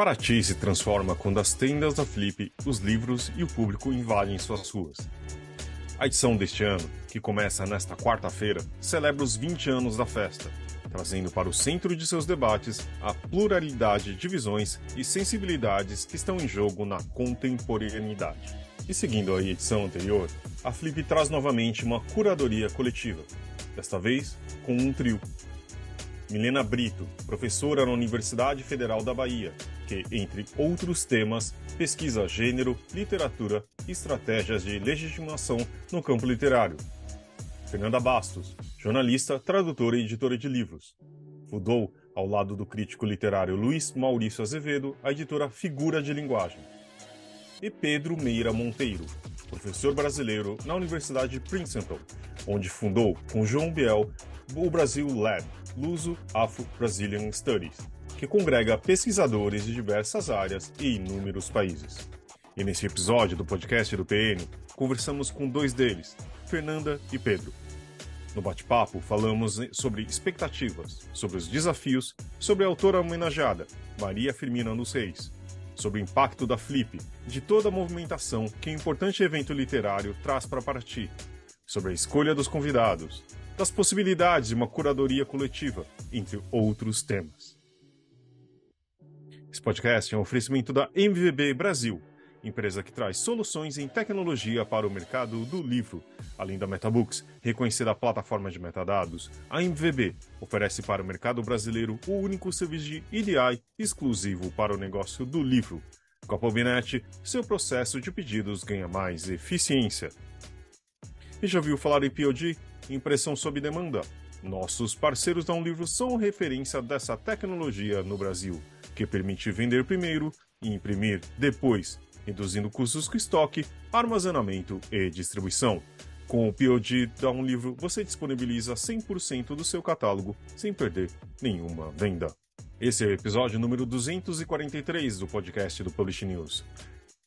Paraty se transforma quando as tendas da Flip, os livros e o público invadem suas ruas. A edição deste ano, que começa nesta quarta-feira, celebra os 20 anos da festa, trazendo para o centro de seus debates a pluralidade de visões e sensibilidades que estão em jogo na contemporaneidade. E seguindo a edição anterior, a Flip traz novamente uma curadoria coletiva, desta vez com um trio. Milena Brito, professora na Universidade Federal da Bahia, que, entre outros temas, pesquisa gênero, literatura e estratégias de legitimação no campo literário. Fernanda Bastos, jornalista, tradutora e editora de livros. Fundou, ao lado do crítico literário Luiz Maurício Azevedo, a editora Figura de Linguagem. E Pedro Meira Monteiro, professor brasileiro na Universidade de Princeton, onde fundou, com João Biel, o Brasil Lab, Luso Afro-Brazilian Studies, que congrega pesquisadores de diversas áreas e inúmeros países. E nesse episódio do podcast do PN, conversamos com dois deles, Fernanda e Pedro. No bate-papo, falamos sobre expectativas, sobre os desafios, sobre a autora homenageada, Maria Firmina dos Reis, sobre o impacto da Flip, de toda a movimentação que o um importante evento literário traz para Paraty, sobre a escolha dos convidados, das possibilidades de uma curadoria coletiva, entre outros temas. Esse podcast é um oferecimento da MVB Brasil, empresa que traz soluções em tecnologia para o mercado do livro. Além da Metabooks, reconhecida plataforma de metadados, a MVB oferece para o mercado brasileiro o único serviço de EDI exclusivo para o negócio do livro. Com a Pobinet, seu processo de pedidos ganha mais eficiência. E já ouviu falar em POD? Impressão sob demanda. Nossos parceiros da Um Livro são referência dessa tecnologia no Brasil que permite vender primeiro e imprimir depois, reduzindo custos com estoque, armazenamento e distribuição. Com o POD da Um Livro, você disponibiliza 100% do seu catálogo sem perder nenhuma venda. Esse é o episódio número 243 do podcast do Publish News,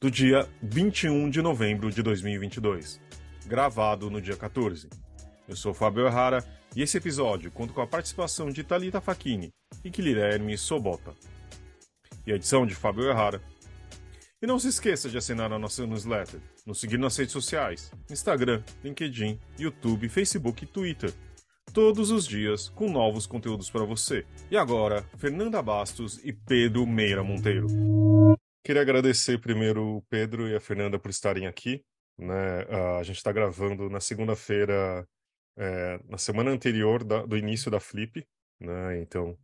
do dia 21 de novembro de 2022, gravado no dia 14. Eu sou Fábio Errara e esse episódio conta com a participação de Talita Facchini e Guilherme Sobota e a edição de Fábio Errara. E não se esqueça de assinar a nossa newsletter, nos seguir nas redes sociais, Instagram, LinkedIn, YouTube, Facebook e Twitter. Todos os dias com novos conteúdos para você. E agora, Fernanda Bastos e Pedro Meira Monteiro. Queria agradecer primeiro o Pedro e a Fernanda por estarem aqui. Né? A gente está gravando na segunda-feira, é, na semana anterior da, do início da Flip. Né? Então,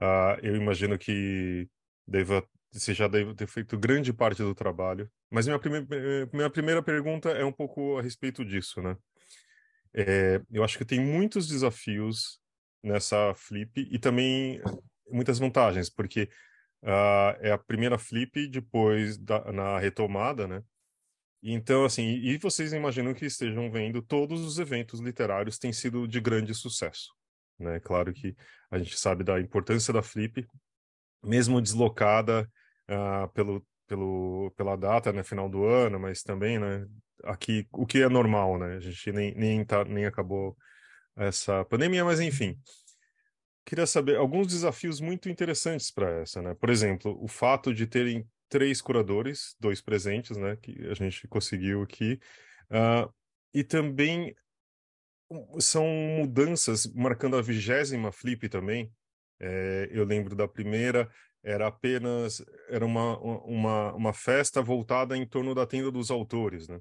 uh, eu imagino que deva, você já deve ter feito grande parte do trabalho. Mas minha, prime minha primeira pergunta é um pouco a respeito disso, né? É, eu acho que tem muitos desafios nessa flip e também muitas vantagens, porque uh, é a primeira flip depois da, na retomada, né? Então, assim, e vocês imaginam que estejam vendo todos os eventos literários têm sido de grande sucesso, né? Claro que a gente sabe da importância da flip, mesmo deslocada uh, pelo, pelo, pela data, né, final do ano, mas também, né, aqui, o que é normal, né, a gente nem, nem, tá, nem acabou essa pandemia, mas enfim. Queria saber alguns desafios muito interessantes para essa, né? Por exemplo, o fato de terem três curadores, dois presentes, né, que a gente conseguiu aqui, uh, e também são mudanças marcando a vigésima flip também, é, eu lembro da primeira, era apenas era uma, uma, uma festa voltada em torno da tenda dos autores, né?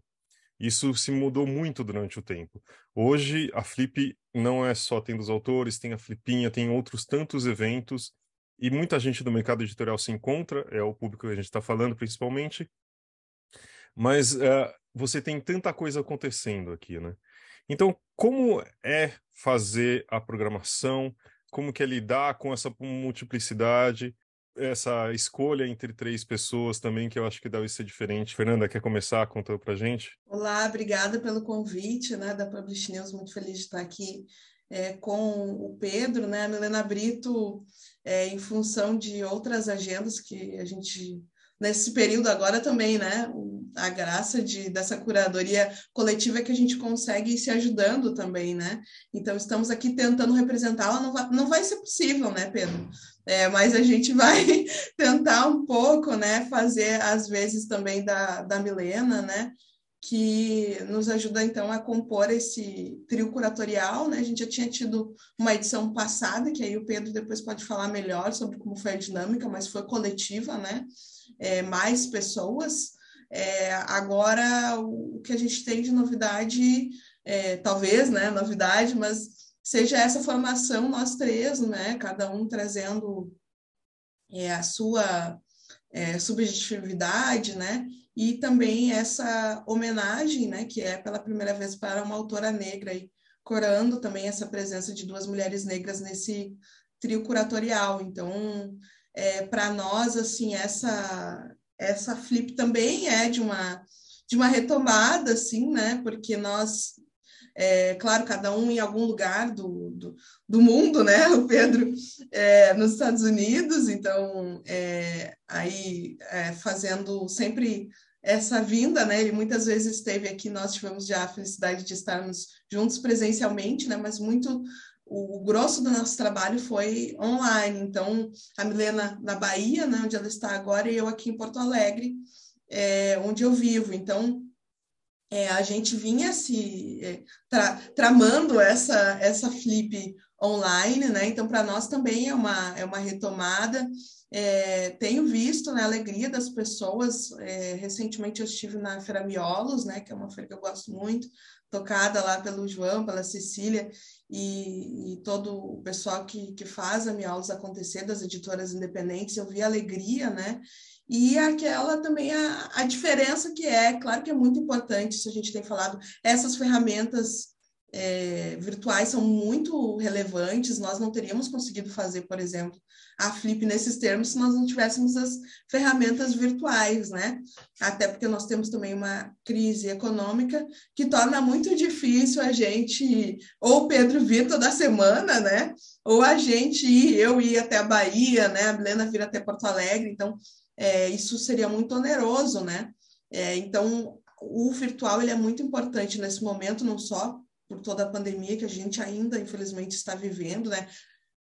Isso se mudou muito durante o tempo. Hoje, a Flip não é só tenda dos autores, tem a Flipinha, tem outros tantos eventos, e muita gente do mercado editorial se encontra, é o público que a gente está falando principalmente, mas uh, você tem tanta coisa acontecendo aqui, né? Então, como é fazer a programação, como que é lidar com essa multiplicidade, essa escolha entre três pessoas também, que eu acho que deve ser diferente. Fernanda, quer começar contando para gente? Olá, obrigada pelo convite né, da Publish News, muito feliz de estar aqui é, com o Pedro, né, a Milena Brito, é, em função de outras agendas que a gente nesse período agora também, né? A graça de, dessa curadoria coletiva é que a gente consegue ir se ajudando também, né? Então, estamos aqui tentando representá-la, não vai, não vai ser possível, né, Pedro? É, mas a gente vai tentar um pouco, né, fazer às vezes também da, da Milena, né? Que nos ajuda então a compor esse trio curatorial, né? A gente já tinha tido uma edição passada, que aí o Pedro depois pode falar melhor sobre como foi a dinâmica, mas foi coletiva, né? É, mais pessoas. É, agora o que a gente tem de novidade, é, talvez, né? Novidade, mas seja essa formação nós três, né? Cada um trazendo é, a sua é, subjetividade, né? E também essa homenagem, né, que é pela primeira vez para uma autora negra, e corando também essa presença de duas mulheres negras nesse trio curatorial. Então, é, para nós, assim, essa essa flip também é de uma de uma retomada, assim, né, porque nós é, claro, cada um em algum lugar do, do, do mundo, né? O Pedro é, nos Estados Unidos, então é, aí é, fazendo sempre essa vinda, né? Ele muitas vezes esteve aqui, nós tivemos já a felicidade de estarmos juntos presencialmente, né? Mas muito o, grosso do nosso trabalho foi online. Então, a Milena na Bahia, né, onde ela está agora, e eu aqui em Porto Alegre, é, onde eu vivo. Então, é, a gente vinha se é, tra, tramando essa essa flip online, né? Então, para nós também é uma, é uma retomada. É, tenho visto né, a alegria das pessoas. É, recentemente eu estive na Feira Miolos, né, que é uma feira que eu gosto muito, tocada lá pelo João, pela Cecília e, e todo o pessoal que, que faz a Miolos acontecer, das editoras independentes. Eu vi a alegria, né? E aquela também a, a diferença que é, claro que é muito importante, se a gente tem falado, essas ferramentas é, virtuais são muito relevantes, nós não teríamos conseguido fazer, por exemplo, a Flip nesses termos se nós não tivéssemos as ferramentas virtuais, né? Até porque nós temos também uma crise econômica que torna muito difícil a gente, ou Pedro vir toda semana, né? Ou a gente ir, eu ir até a Bahia, né? A Milena vir até Porto Alegre, então é, isso seria muito oneroso, né? É, então, o virtual ele é muito importante nesse momento, não só por toda a pandemia que a gente ainda, infelizmente, está vivendo, né?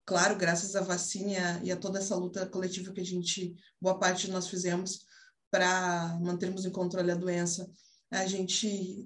Claro, graças à vacina e a toda essa luta coletiva que a gente, boa parte de nós fizemos para mantermos em controle a doença, a gente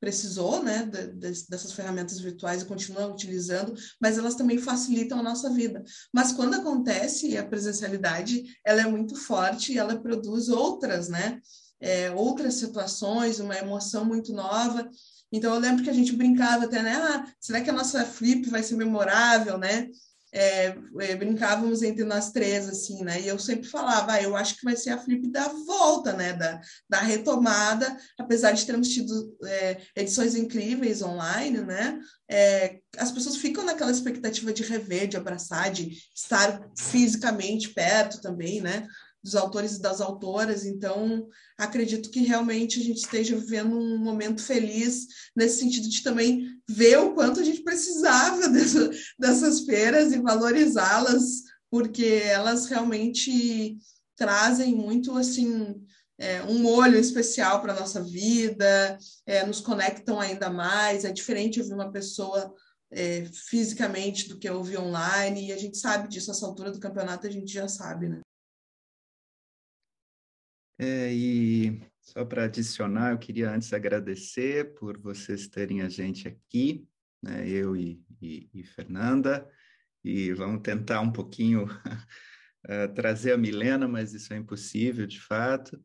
precisou, né, de, de, dessas ferramentas virtuais e continua utilizando, mas elas também facilitam a nossa vida. Mas quando acontece a presencialidade, ela é muito forte e ela produz outras, né, é, outras situações, uma emoção muito nova então eu lembro que a gente brincava até, né? Ah, será que a nossa flip vai ser memorável, né? É, é, brincávamos entre nós três, assim, né? E eu sempre falava, ah, eu acho que vai ser a flip da volta, né? Da, da retomada, apesar de termos tido é, edições incríveis online, né? É, as pessoas ficam naquela expectativa de rever, de abraçar, de estar fisicamente perto também, né? Dos autores e das autoras, então acredito que realmente a gente esteja vivendo um momento feliz nesse sentido de também ver o quanto a gente precisava dessa, dessas feiras e valorizá-las, porque elas realmente trazem muito assim é, um molho especial para a nossa vida, é, nos conectam ainda mais. É diferente ouvir uma pessoa é, fisicamente do que ouvir online, e a gente sabe disso, essa altura do campeonato a gente já sabe, né? É, e só para adicionar, eu queria antes agradecer por vocês terem a gente aqui, né, eu e, e, e, Fernanda, e vamos tentar um pouquinho uh, trazer a Milena, mas isso é impossível, de fato.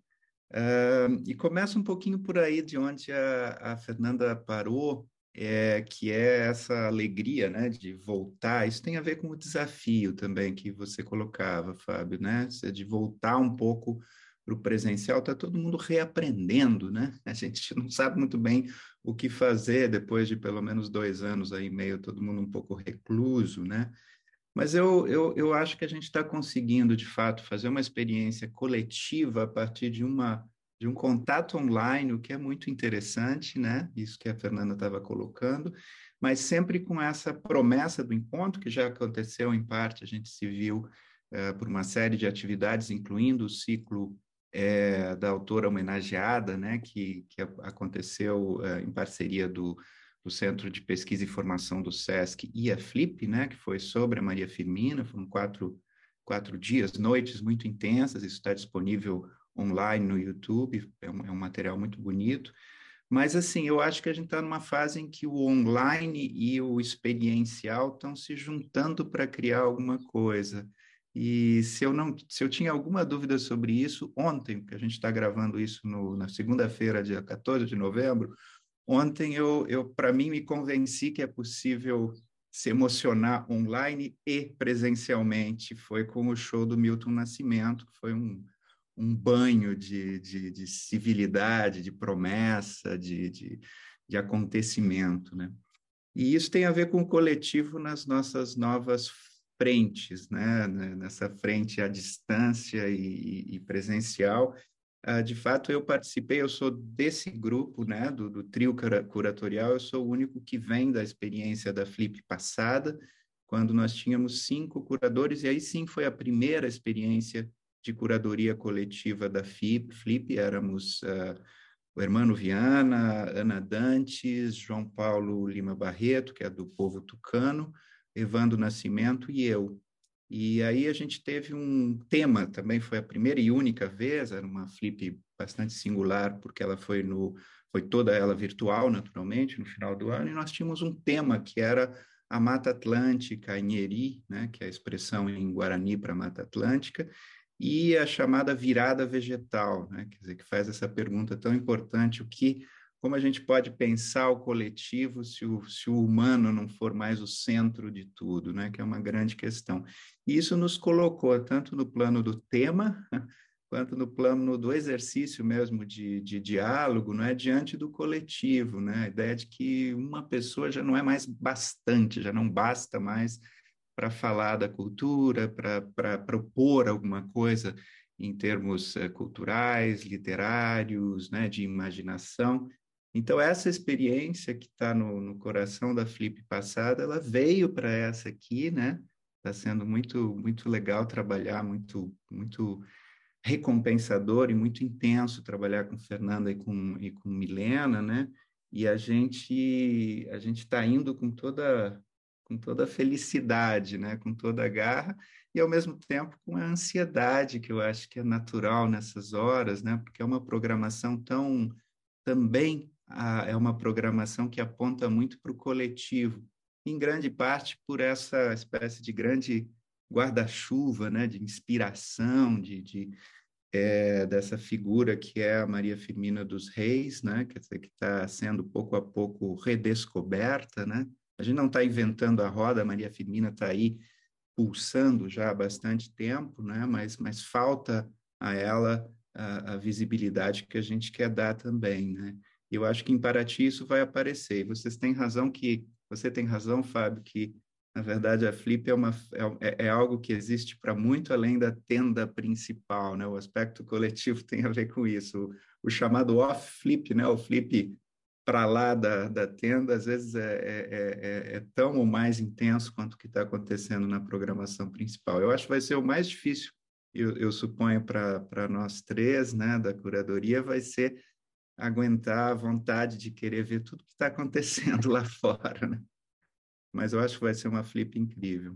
Uh, e começa um pouquinho por aí de onde a, a Fernanda parou, é, que é essa alegria né, de voltar. Isso tem a ver com o desafio também que você colocava, Fábio, né? De voltar um pouco para o presencial, está todo mundo reaprendendo, né? A gente não sabe muito bem o que fazer depois de pelo menos dois anos aí meio todo mundo um pouco recluso, né? Mas eu, eu, eu acho que a gente está conseguindo, de fato, fazer uma experiência coletiva a partir de, uma, de um contato online, o que é muito interessante, né? Isso que a Fernanda estava colocando, mas sempre com essa promessa do encontro, que já aconteceu em parte, a gente se viu uh, por uma série de atividades, incluindo o ciclo é, da autora homenageada, né, que, que aconteceu é, em parceria do, do Centro de Pesquisa e Formação do SESC e a Flip, né, que foi sobre a Maria Firmina, foram quatro, quatro dias, noites muito intensas, isso está disponível online no YouTube, é um, é um material muito bonito. Mas, assim, eu acho que a gente está numa fase em que o online e o experiencial estão se juntando para criar alguma coisa. E se eu não, se eu tinha alguma dúvida sobre isso, ontem, porque a gente está gravando isso no, na segunda-feira, dia 14 de novembro, ontem eu, eu para mim, me convenci que é possível se emocionar online e presencialmente. Foi com o show do Milton Nascimento, que foi um, um banho de, de, de civilidade, de promessa, de, de, de, acontecimento, né? E isso tem a ver com o coletivo nas nossas novas frentes, né? Nessa frente à distância e, e presencial. Uh, de fato, eu participei, eu sou desse grupo, né? Do, do trio curatorial, eu sou o único que vem da experiência da Flip passada, quando nós tínhamos cinco curadores, e aí sim foi a primeira experiência de curadoria coletiva da FIP, FLIP, éramos uh, o Hermano Viana, Ana Dantes, João Paulo Lima Barreto, que é do povo tucano, Evando Nascimento e eu. E aí a gente teve um tema, também foi a primeira e única vez, era uma flip bastante singular, porque ela foi no foi toda ela virtual, naturalmente, no final do ano, e nós tínhamos um tema que era a Mata Atlântica, a Inheri, né, que é a expressão em Guarani para Mata Atlântica, e a chamada virada vegetal, né? quer dizer, que faz essa pergunta tão importante, o que, como a gente pode pensar o coletivo se o, se o humano não for mais o centro de tudo, né? que é uma grande questão. E isso nos colocou tanto no plano do tema, quanto no plano do exercício mesmo de, de diálogo, não é diante do coletivo, né? A ideia de que uma pessoa já não é mais bastante, já não basta mais para falar da cultura, para propor alguma coisa em termos uh, culturais, literários, né, de imaginação. Então, essa experiência que está no, no, coração da Flip passada, ela veio para essa aqui, né? Está sendo muito, muito legal trabalhar, muito, muito recompensador e muito intenso trabalhar com Fernanda e com, e com Milena, né? E a gente a gente está indo com toda com toda a felicidade, né? com toda a garra, e ao mesmo tempo com a ansiedade, que eu acho que é natural nessas horas, né? porque é uma programação tão. também ah, é uma programação que aponta muito para o coletivo, em grande parte por essa espécie de grande guarda-chuva né? de inspiração, de, de é, dessa figura que é a Maria Firmina dos Reis, né? Quer dizer, que está sendo pouco a pouco redescoberta, né? A gente não está inventando a roda, a Maria Firmina está aí pulsando já há bastante tempo, né? mas, mas falta a ela a, a, visibilidade que a gente quer dar também. Né? Eu acho que em Paraty isso vai aparecer. E vocês têm razão que, você tem razão, Fábio, que na verdade a Flip é, uma, é, é algo que existe para muito além da tenda principal, né? O aspecto coletivo tem a ver com isso. O, o chamado off-flip, né? O flip para lá da, da tenda, às vezes é, é, é, é, tão ou mais intenso quanto o que está acontecendo na programação principal. Eu acho que vai ser o mais difícil, eu, eu suponho, para nós três, né, da curadoria, vai ser aguentar a vontade de querer ver tudo que está acontecendo lá fora. Né? Mas eu acho que vai ser uma flip incrível.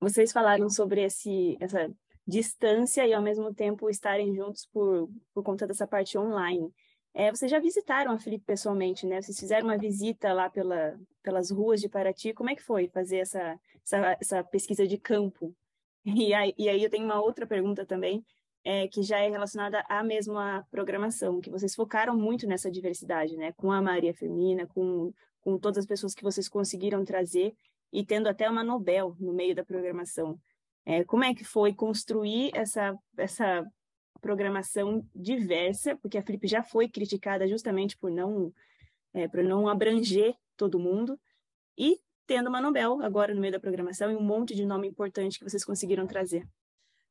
Vocês falaram sobre esse, essa distância e, ao mesmo tempo, estarem juntos por, por conta dessa parte online. É, vocês já visitaram a Felipe pessoalmente, né? Vocês fizeram uma visita lá pela, pelas ruas de Paraty. Como é que foi fazer essa, essa, essa pesquisa de campo? E aí, e aí eu tenho uma outra pergunta também, é, que já é relacionada à mesma programação, que vocês focaram muito nessa diversidade, né? Com a Maria Firmina, com, com todas as pessoas que vocês conseguiram trazer e tendo até uma Nobel no meio da programação. É, como é que foi construir essa, essa programação diversa, porque a Flip já foi criticada justamente por não, é, por não abranger todo mundo, e tendo uma Nobel agora no meio da programação e um monte de nome importante que vocês conseguiram trazer.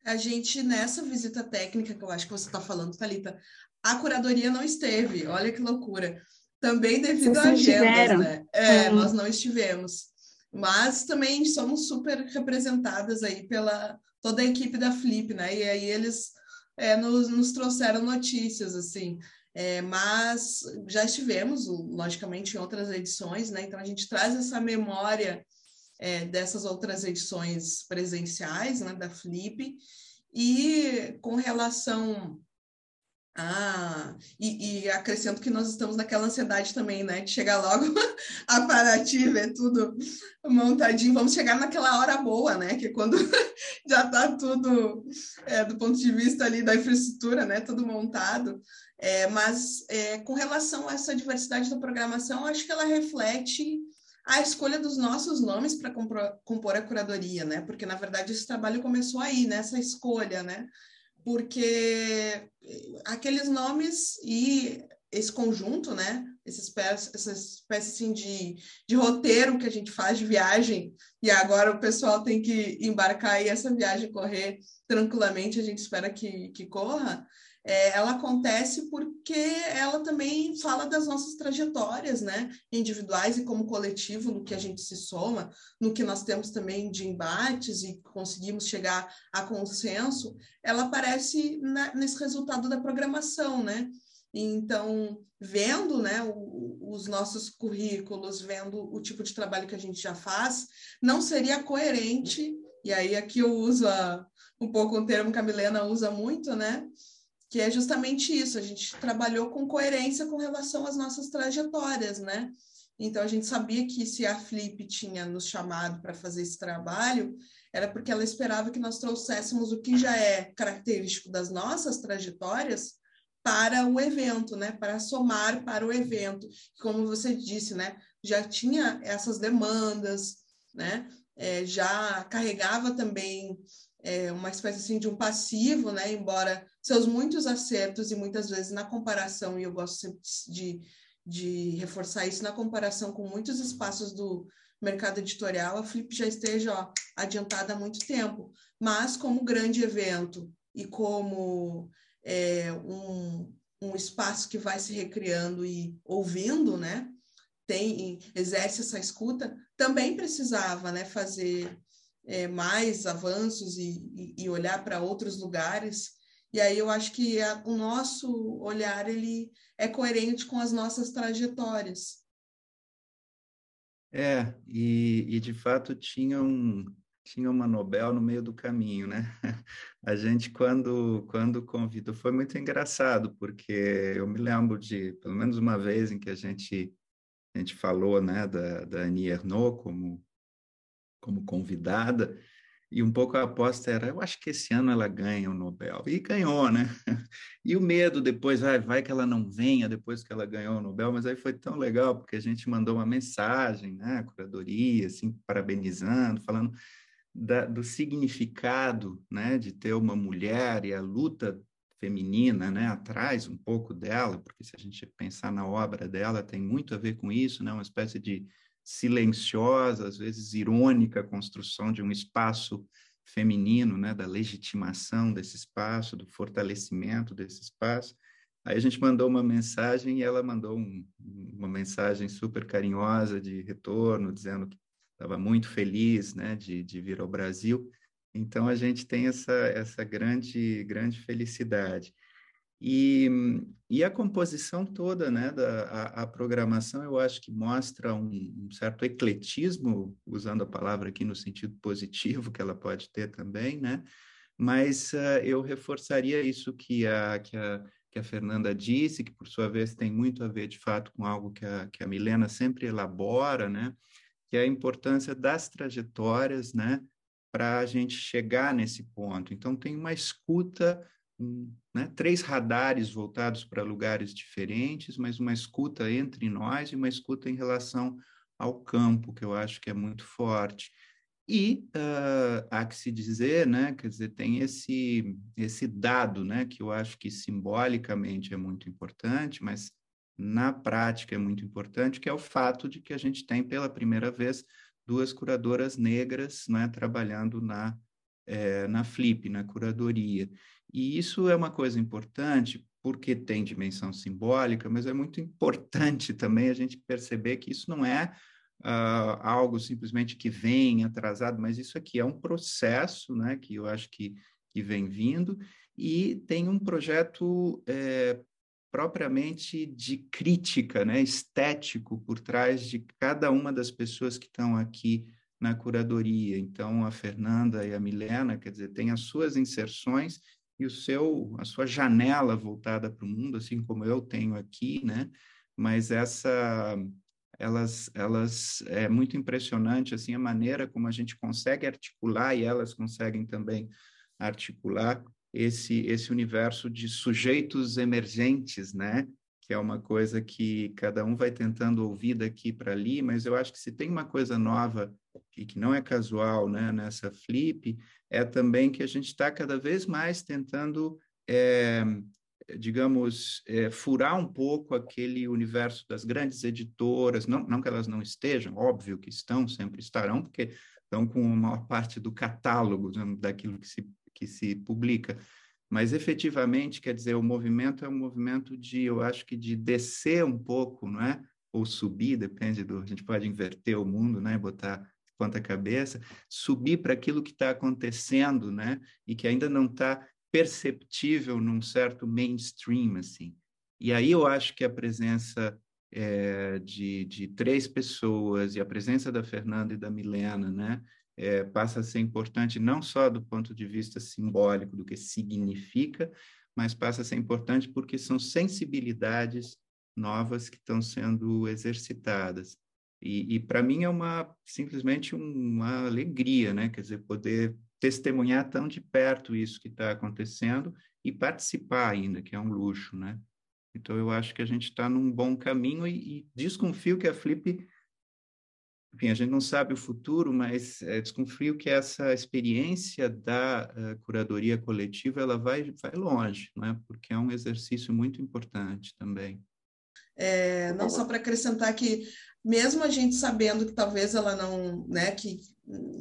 A gente, nessa visita técnica que eu acho que você está falando, Thalita, a curadoria não esteve, olha que loucura. Também devido à agenda, né? É, nós não estivemos. Mas também somos super representadas aí pela toda a equipe da Flip, né? E aí eles é, nos, nos trouxeram notícias, assim. É, mas já estivemos, logicamente, em outras edições, né? Então a gente traz essa memória é, dessas outras edições presenciais, né, da Flip, e com relação ah, e, e, acrescento que nós estamos naquela ansiedade também, né? De chegar logo a Paraty, ver tudo montadinho. Vamos chegar naquela hora boa, né? Que é quando já está tudo, é, do ponto de vista ali da infraestrutura, né? Tudo montado. É, mas é, com relação a essa diversidade da programação, acho que ela reflete a escolha dos nossos nomes para compor a curadoria, né? Porque, na verdade, esse trabalho começou aí, nessa escolha, né? porque aqueles nomes e esse conjunto, né? Essa espécie, essa espécie assim, de, de roteiro que a gente faz de viagem, e agora o pessoal tem que embarcar e essa viagem correr tranquilamente, a gente espera que, que corra é, ela acontece porque ela também fala das nossas trajetórias, né, individuais e como coletivo, no que a gente se soma, no que nós temos também de embates e conseguimos chegar a consenso, ela aparece na, nesse resultado da programação, né? Então, vendo né, o, os nossos currículos, vendo o tipo de trabalho que a gente já faz, não seria coerente, e aí aqui eu uso a, um pouco um termo que a Milena usa muito, né? Que é justamente isso, a gente trabalhou com coerência com relação às nossas trajetórias, né? Então a gente sabia que se a Flip tinha nos chamado para fazer esse trabalho, era porque ela esperava que nós trouxéssemos o que já é característico das nossas trajetórias para o evento, né? Para somar para o evento. Como você disse, né? Já tinha essas demandas, né? É, já carregava também é, uma espécie assim de um passivo, né? Embora seus muitos acertos e muitas vezes na comparação, e eu gosto sempre de, de reforçar isso, na comparação com muitos espaços do mercado editorial, a Flip já esteja ó, adiantada há muito tempo. Mas como grande evento e como é, um, um espaço que vai se recriando e ouvindo, né? Tem, exerce essa escuta, também precisava né, fazer é, mais avanços e, e, olhar para outros lugares. E aí eu acho que a, o nosso olhar ele é coerente com as nossas trajetórias. É, e, e de fato tinha um, tinha uma Nobel no meio do caminho, né? A gente, quando, quando convidou, foi muito engraçado, porque eu me lembro de, pelo menos uma vez em que a gente, a gente falou, né, da, da Annie Ernaux como como convidada, e um pouco a aposta era, eu acho que esse ano ela ganha o Nobel. E ganhou, né? E o medo depois, vai, vai que ela não venha depois que ela ganhou o Nobel, mas aí foi tão legal, porque a gente mandou uma mensagem, né? A curadoria, assim, parabenizando, falando da, do significado, né? De ter uma mulher e a luta feminina, né? Atrás um pouco dela, porque se a gente pensar na obra dela, tem muito a ver com isso, né? Uma espécie de silenciosa, às vezes irônica construção de um espaço feminino, né, da legitimação desse espaço, do fortalecimento desse espaço. Aí a gente mandou uma mensagem e ela mandou um, uma mensagem super carinhosa de retorno, dizendo que estava muito feliz, né, de, de vir ao Brasil. Então a gente tem essa essa grande grande felicidade. E, e a composição toda, né, da, a, a, programação, eu acho que mostra um, um, certo ecletismo, usando a palavra aqui no sentido positivo, que ela pode ter também, né? Mas uh, eu reforçaria isso que a, que, a, que a Fernanda disse, que por sua vez tem muito a ver, de fato, com algo que a, que a Milena sempre elabora, né? Que é a importância das trajetórias, né? Para a gente chegar nesse ponto. Então, tem uma escuta né, três radares voltados para lugares diferentes, mas uma escuta entre nós e uma escuta em relação ao campo, que eu acho que é muito forte. E uh, há que se dizer, né, quer dizer, tem esse, esse dado, né, que eu acho que simbolicamente é muito importante, mas na prática é muito importante, que é o fato de que a gente tem pela primeira vez duas curadoras negras né, trabalhando na, é, na Flip, na curadoria. E isso é uma coisa importante porque tem dimensão simbólica, mas é muito importante também a gente perceber que isso não é uh, algo simplesmente que vem atrasado, mas isso aqui é um processo, né, que eu acho que, que vem vindo e tem um projeto é, propriamente de crítica, né, estético por trás de cada uma das pessoas que estão aqui na curadoria. Então, a Fernanda e a Milena, quer dizer, têm as suas inserções e o seu, a sua janela voltada para o mundo, assim como eu tenho aqui, né? Mas essa, elas, elas é muito impressionante assim a maneira como a gente consegue articular e elas conseguem também articular esse esse universo de sujeitos emergentes, né? Que é uma coisa que cada um vai tentando ouvir daqui para ali, mas eu acho que se tem uma coisa nova e que não é casual, né? Nessa flip é também que a gente está cada vez mais tentando é, digamos, é, furar um pouco aquele universo das grandes editoras, não, não que elas não estejam, óbvio que estão, sempre estarão, porque estão com a maior parte do catálogo né, daquilo que se que se publica. Mas efetivamente, quer dizer, o movimento é um movimento de, eu acho que de descer um pouco, não é? Ou subir, depende do. A gente pode inverter o mundo, né? Botar ponta cabeça, subir para aquilo que está acontecendo, né? E que ainda não está perceptível num certo mainstream, assim. E aí eu acho que a presença é, de, de três pessoas e a presença da Fernanda e da Milena, né? é, passa a ser importante não só do ponto de vista simbólico, do que significa, mas passa a ser importante porque são sensibilidades novas que estão sendo exercitadas. E, e para mim é uma simplesmente uma alegria, né? Quer dizer, poder testemunhar tão de perto isso que está acontecendo e participar ainda, que é um luxo, né? Então eu acho que a gente está num bom caminho e, e desconfio que a Flip enfim, a gente não sabe o futuro, mas é, desconfio que essa experiência da uh, curadoria coletiva ela vai, vai longe, não é? porque é um exercício muito importante também. É, não só para acrescentar que, mesmo a gente sabendo que talvez ela não, né, que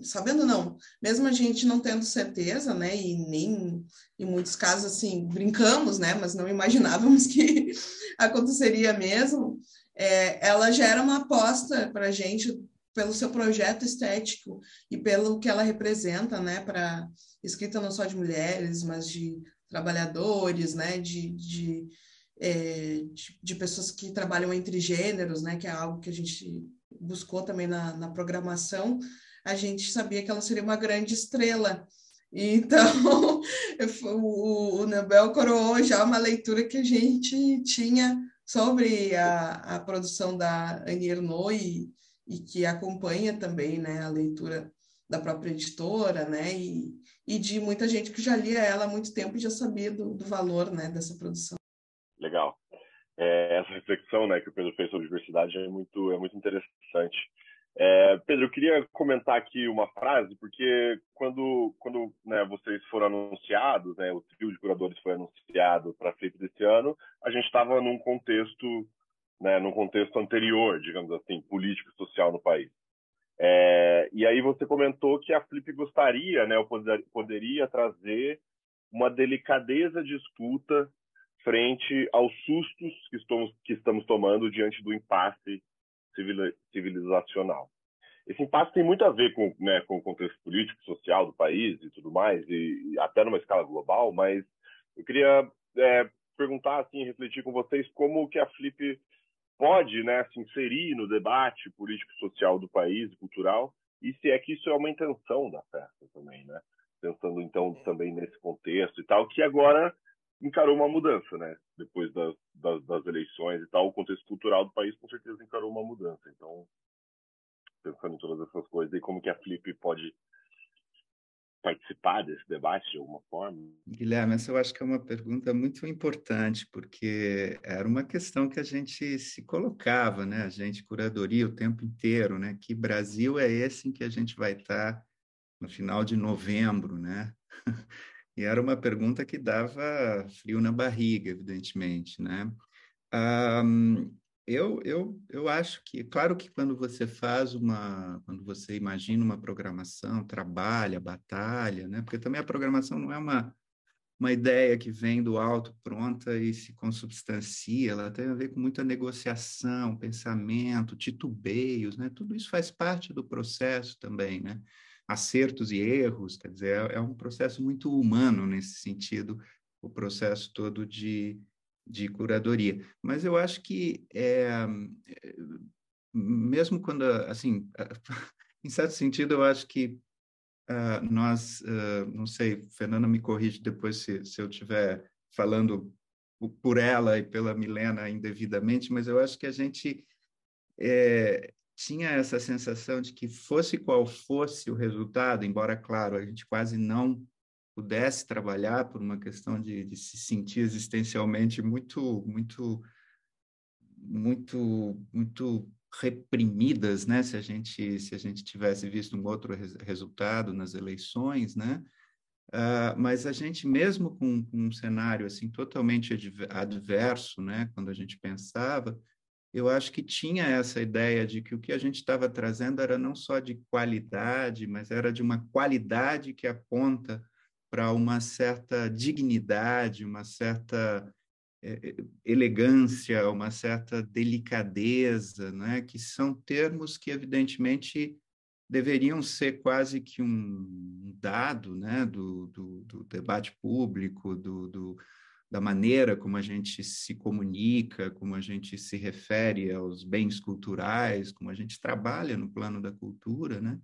sabendo não, mesmo a gente não tendo certeza, né, e nem em muitos casos assim brincamos, né, mas não imaginávamos que aconteceria mesmo. É, ela gera uma aposta para a gente pelo seu projeto estético e pelo que ela representa, né, para escrita não só de mulheres, mas de trabalhadores, né, de, de, é, de, de, pessoas que trabalham entre gêneros, né, que é algo que a gente buscou também na, na programação, a gente sabia que ela seria uma grande estrela. Então, o, o Nobel coroou já uma leitura que a gente tinha sobre a, a produção da Annie Ernaux e, e que acompanha também né, a leitura da própria editora, né, e, e de muita gente que já lia ela há muito tempo e já sabia do, do valor né, dessa produção. É, essa reflexão né, que o Pedro fez sobre diversidade é muito, é muito interessante. É, Pedro, eu queria comentar aqui uma frase, porque quando, quando né, vocês foram anunciados, né, o trio de curadores foi anunciado para a Flip desse ano, a gente estava num contexto né, num contexto anterior, digamos assim, político e social no país. É, e aí você comentou que a Flip gostaria, né, poder, poderia trazer uma delicadeza de escuta frente aos sustos que estamos, que estamos tomando diante do impasse civilizacional. Esse impasse tem muito a ver com, né, com o contexto político, social do país e tudo mais, e, até numa escala global, mas eu queria é, perguntar, assim, refletir com vocês como que a Flip pode né, se inserir no debate político-social do país, cultural, e se é que isso é uma intenção da festa também, né? Pensando, então, também nesse contexto e tal, que agora encarou uma mudança, né? Depois das, das, das eleições e tal, o contexto cultural do país com certeza encarou uma mudança. Então, pensando em todas essas coisas, e como que a Flip pode participar desse debate de alguma forma? Guilherme, essa eu acho que é uma pergunta muito importante, porque era uma questão que a gente se colocava, né? A gente, curadoria, o tempo inteiro, né? Que Brasil é esse em que a gente vai estar no final de novembro, né? e era uma pergunta que dava frio na barriga, evidentemente, né? Um, eu, eu, eu acho que, claro que quando você faz uma, quando você imagina uma programação, trabalha, batalha, né? Porque também a programação não é uma, uma ideia que vem do alto pronta e se consubstancia, ela tem a ver com muita negociação, pensamento, titubeios, né? Tudo isso faz parte do processo também, né? Acertos e erros, quer dizer, é, é um processo muito humano nesse sentido, o processo todo de, de curadoria. Mas eu acho que, é, mesmo quando, assim, em certo sentido, eu acho que uh, nós, uh, não sei, Fernanda me corrige depois se, se eu estiver falando por ela e pela Milena indevidamente, mas eu acho que a gente é, tinha essa sensação de que fosse qual fosse o resultado, embora, claro, a gente quase não pudesse trabalhar por uma questão de, de se sentir existencialmente muito, muito, muito, muito reprimidas, né? Se a gente se a gente tivesse visto um outro res resultado nas eleições, né? Uh, mas a gente mesmo com, com, um cenário assim totalmente adverso, né? Quando a gente pensava, eu acho que tinha essa ideia de que o que a gente estava trazendo era não só de qualidade, mas era de uma qualidade que aponta para uma certa dignidade, uma certa é, elegância, uma certa delicadeza, né? que são termos que, evidentemente, deveriam ser quase que um dado né? do, do, do debate público, do, do, da maneira como a gente se comunica, como a gente se refere aos bens culturais, como a gente trabalha no plano da cultura, né?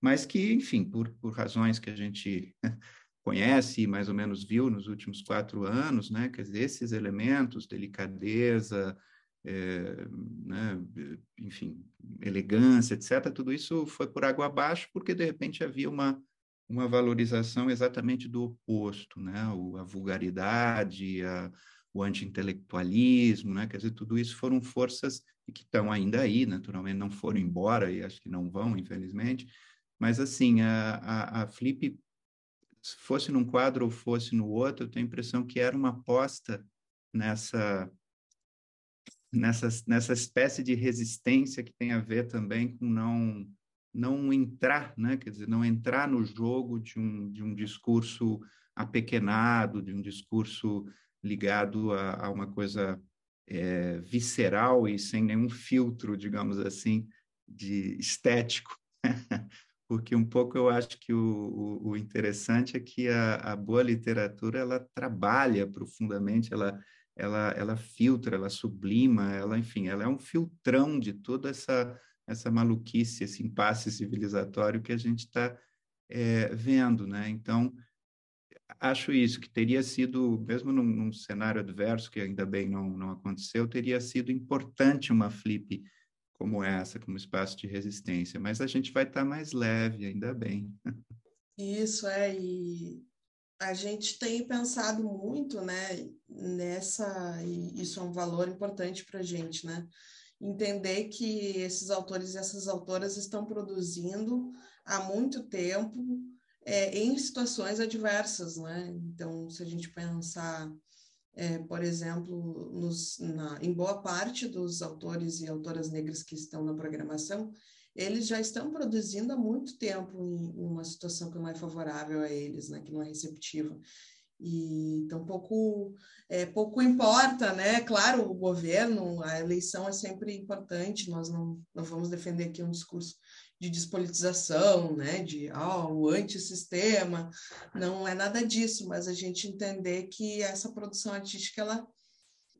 mas que, enfim, por, por razões que a gente conhece e mais ou menos viu nos últimos quatro anos, né? Dizer, esses elementos, delicadeza, é, né? enfim, elegância, etc., tudo isso foi por água abaixo porque, de repente, havia uma, uma valorização exatamente do oposto, né? O, a vulgaridade, a, o anti-intelectualismo, né? Quer dizer, tudo isso foram forças que estão ainda aí, naturalmente não foram embora e acho que não vão, infelizmente, mas assim, a, a, a Flip fosse num quadro ou fosse no outro, eu tenho a impressão que era uma aposta nessa nessa nessa espécie de resistência que tem a ver também com não não entrar, né? Quer dizer, não entrar no jogo de um de um discurso apequenado, de um discurso ligado a, a uma coisa é, visceral e sem nenhum filtro, digamos assim, de estético. porque um pouco eu acho que o, o, o interessante é que a, a, boa literatura ela trabalha profundamente, ela, ela, ela filtra, ela sublima, ela, enfim, ela é um filtrão de toda essa, essa maluquice, esse impasse civilizatório que a gente está é, vendo, né? Então, acho isso, que teria sido, mesmo num, num, cenário adverso, que ainda bem não, não aconteceu, teria sido importante uma flip como essa, como espaço de resistência, mas a gente vai estar tá mais leve, ainda bem. Isso é, e a gente tem pensado muito, né, nessa, e isso é um valor importante para a gente, né, entender que esses autores e essas autoras estão produzindo há muito tempo é, em situações adversas, né, então se a gente pensar é, por exemplo, nos, na, em boa parte dos autores e autoras negras que estão na programação, eles já estão produzindo há muito tempo em, em uma situação que não é favorável a eles, né, que não é receptiva. E então pouco, é, pouco importa, né? Claro, o governo, a eleição é sempre importante, nós não, não vamos defender aqui um discurso de despolitização, né, de oh, o antissistema, não é nada disso, mas a gente entender que essa produção artística ela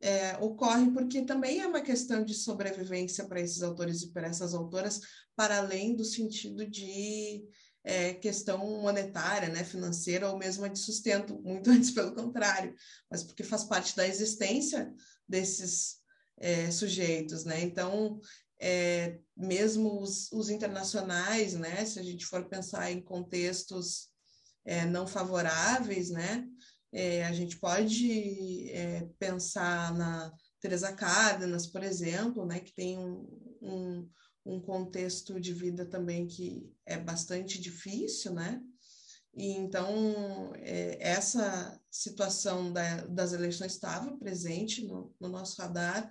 é, ocorre porque também é uma questão de sobrevivência para esses autores e para essas autoras, para além do sentido de é, questão monetária, né, financeira ou mesmo de sustento, muito antes pelo contrário, mas porque faz parte da existência desses é, sujeitos, né? Então é, mesmo os, os, internacionais, né, se a gente for pensar em contextos é, não favoráveis, né, é, a gente pode é, pensar na Teresa Cárdenas, por exemplo, né, que tem um, um, um, contexto de vida também que é bastante difícil, né, e então é, essa situação da, das eleições estava presente no, no nosso radar,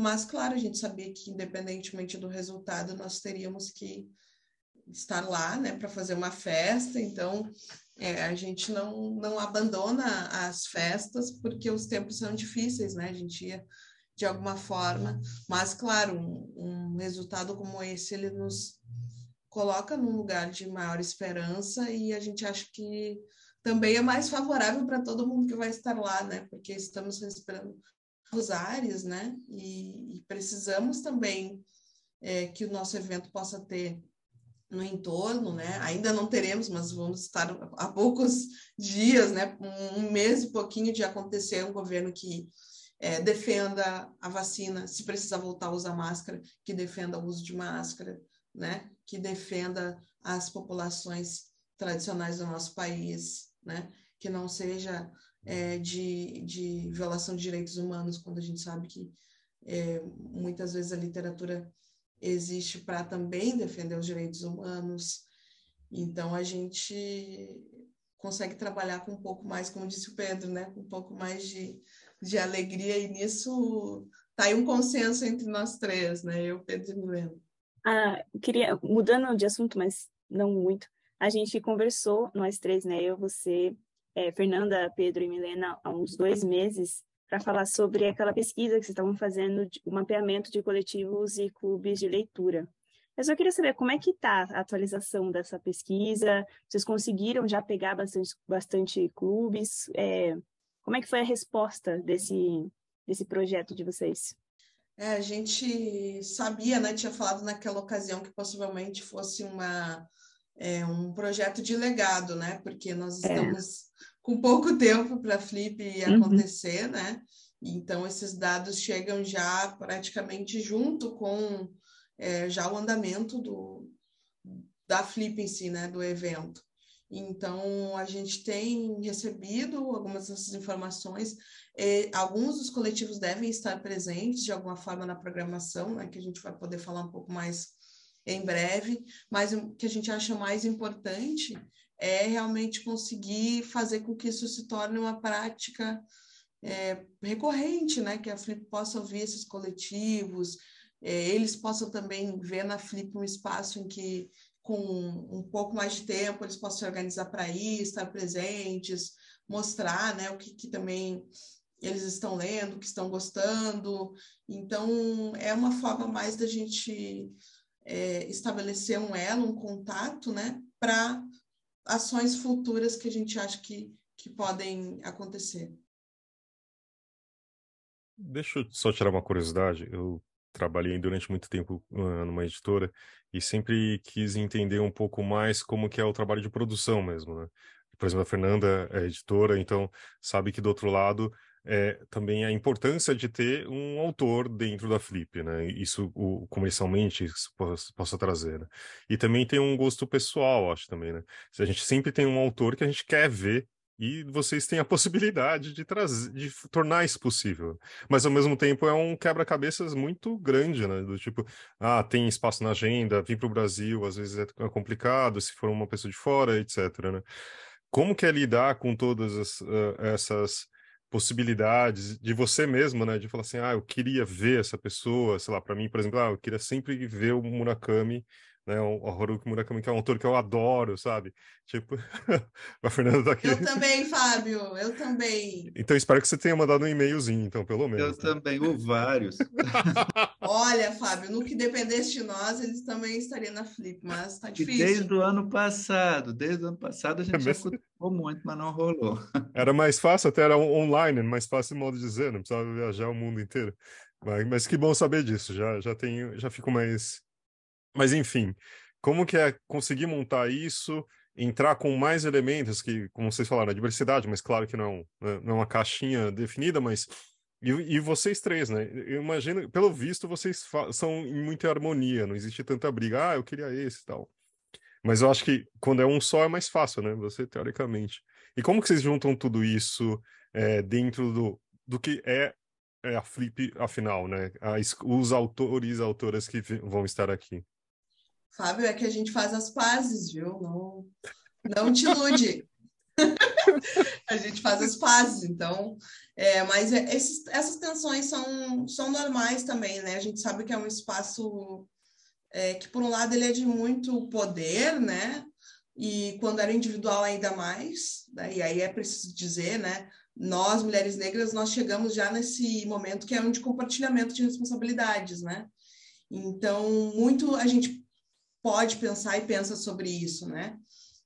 mas, claro, a gente sabia que, independentemente do resultado, nós teríamos que estar lá, né, para fazer uma festa. Então, é, a gente não, não abandona as festas porque os tempos são difíceis, né? A gente ia de alguma forma, mas, claro, um, um resultado como esse, ele nos coloca num lugar de maior esperança e a gente acha que também é mais favorável para todo mundo que vai estar lá, né? Porque estamos respirando os ares, né? E, e precisamos também é, que o nosso evento possa ter no entorno, né? Ainda não teremos, mas vamos estar há poucos dias, né? Um mês e pouquinho de acontecer um governo que é, defenda a vacina, se precisar voltar a usar máscara, que defenda o uso de máscara, né? Que defenda as populações tradicionais do nosso país, né? Que não seja é, de, de violação de direitos humanos, quando a gente sabe que é, muitas vezes a literatura existe para também defender os direitos humanos. Então a gente consegue trabalhar com um pouco mais, como disse o Pedro, né? Com um pouco mais de, de alegria, e nisso tá aí um consenso entre nós três, né? Eu, Pedro e Milena. Ah, queria, mudando de assunto, mas não muito, a gente conversou, nós três, né? Eu, você, é, Fernanda, Pedro e Milena, há uns dois meses, para falar sobre aquela pesquisa que vocês estavam fazendo, o mapeamento de coletivos e clubes de leitura. Eu queria saber como é que está a atualização dessa pesquisa, vocês conseguiram já pegar bastante, bastante clubes, é, como é que foi a resposta desse, desse projeto de vocês? É, a gente sabia, né, tinha falado naquela ocasião que possivelmente fosse uma é, um projeto de legado, né? Porque nós é. estamos é. com pouco tempo para a Flip uhum. acontecer, uhum. né? Então, esses dados chegam já praticamente junto com é, já o andamento do, da Flip em si, né? Do evento. Então, a gente tem recebido algumas dessas informações. E alguns dos coletivos devem estar presentes de alguma forma na programação, né, que a gente vai poder falar um pouco mais em breve, mas o que a gente acha mais importante é realmente conseguir fazer com que isso se torne uma prática é, recorrente, né? Que a Flip possa ouvir esses coletivos, é, eles possam também ver na Flip um espaço em que, com um pouco mais de tempo, eles possam se organizar para ir, estar presentes, mostrar, né? O que, que também eles estão lendo, que estão gostando. Então, é uma forma mais da gente é, estabelecer um elo, um contato, né, para ações futuras que a gente acha que, que podem acontecer. Deixa eu só tirar uma curiosidade. Eu trabalhei durante muito tempo numa editora e sempre quis entender um pouco mais como que é o trabalho de produção mesmo, né? Por exemplo, a Fernanda é editora, então sabe que do outro lado é, também a importância de ter um autor dentro da Flip, né? Isso o, comercialmente isso possa, possa trazer. Né? E também tem um gosto pessoal, acho também, né? Se a gente sempre tem um autor que a gente quer ver e vocês têm a possibilidade de trazer, de tornar isso possível. Mas ao mesmo tempo é um quebra-cabeças muito grande, né? Do tipo, ah, tem espaço na agenda, vir para o Brasil, às vezes é complicado, se for uma pessoa de fora, etc. Né? Como que é lidar com todas as, uh, essas possibilidades de você mesmo, né? De falar assim, ah, eu queria ver essa pessoa, sei lá, para mim, por exemplo, ah, eu queria sempre ver o Murakami né? O, Haruki Murakami, que é um autor que eu adoro, sabe? Tipo, a Fernanda tá aqui. Eu também, Fábio, eu também. Então espero que você tenha mandado um e-mailzinho, então, pelo menos. Eu né? também, ou vários. Olha, Fábio, no que dependesse de nós, eles também estariam na Flip, mas tá difícil. E desde o ano passado, desde o ano passado a gente é já cutucou muito, mas não rolou. Era mais fácil, até era online, mais fácil modo de dizer, não precisava viajar o mundo inteiro. Mas, mas que bom saber disso, já, já tenho, já fico mais mas enfim, como que é conseguir montar isso, entrar com mais elementos que, como vocês falaram, a diversidade, mas claro que não, né, não é uma caixinha definida, mas e, e, vocês três, né? Eu imagino, pelo visto, vocês são em muita harmonia, não existe tanta briga, ah, eu queria esse e tal. Mas eu acho que quando é um só é mais fácil, né? Você, teoricamente. E como que vocês juntam tudo isso é, dentro do, do que é, é a Flip, afinal, né? Os autores e autoras que vão estar aqui? Fábio, é que a gente faz as pazes, viu? Não, não te ilude. a gente faz as pazes, então. É, mas é, esses, essas tensões são, são normais também, né? A gente sabe que é um espaço é, que, por um lado, ele é de muito poder, né? E quando era individual, ainda mais. Né? E aí é preciso dizer, né? Nós, mulheres negras, nós chegamos já nesse momento que é um de compartilhamento de responsabilidades, né? Então, muito a gente pode pensar e pensa sobre isso, né?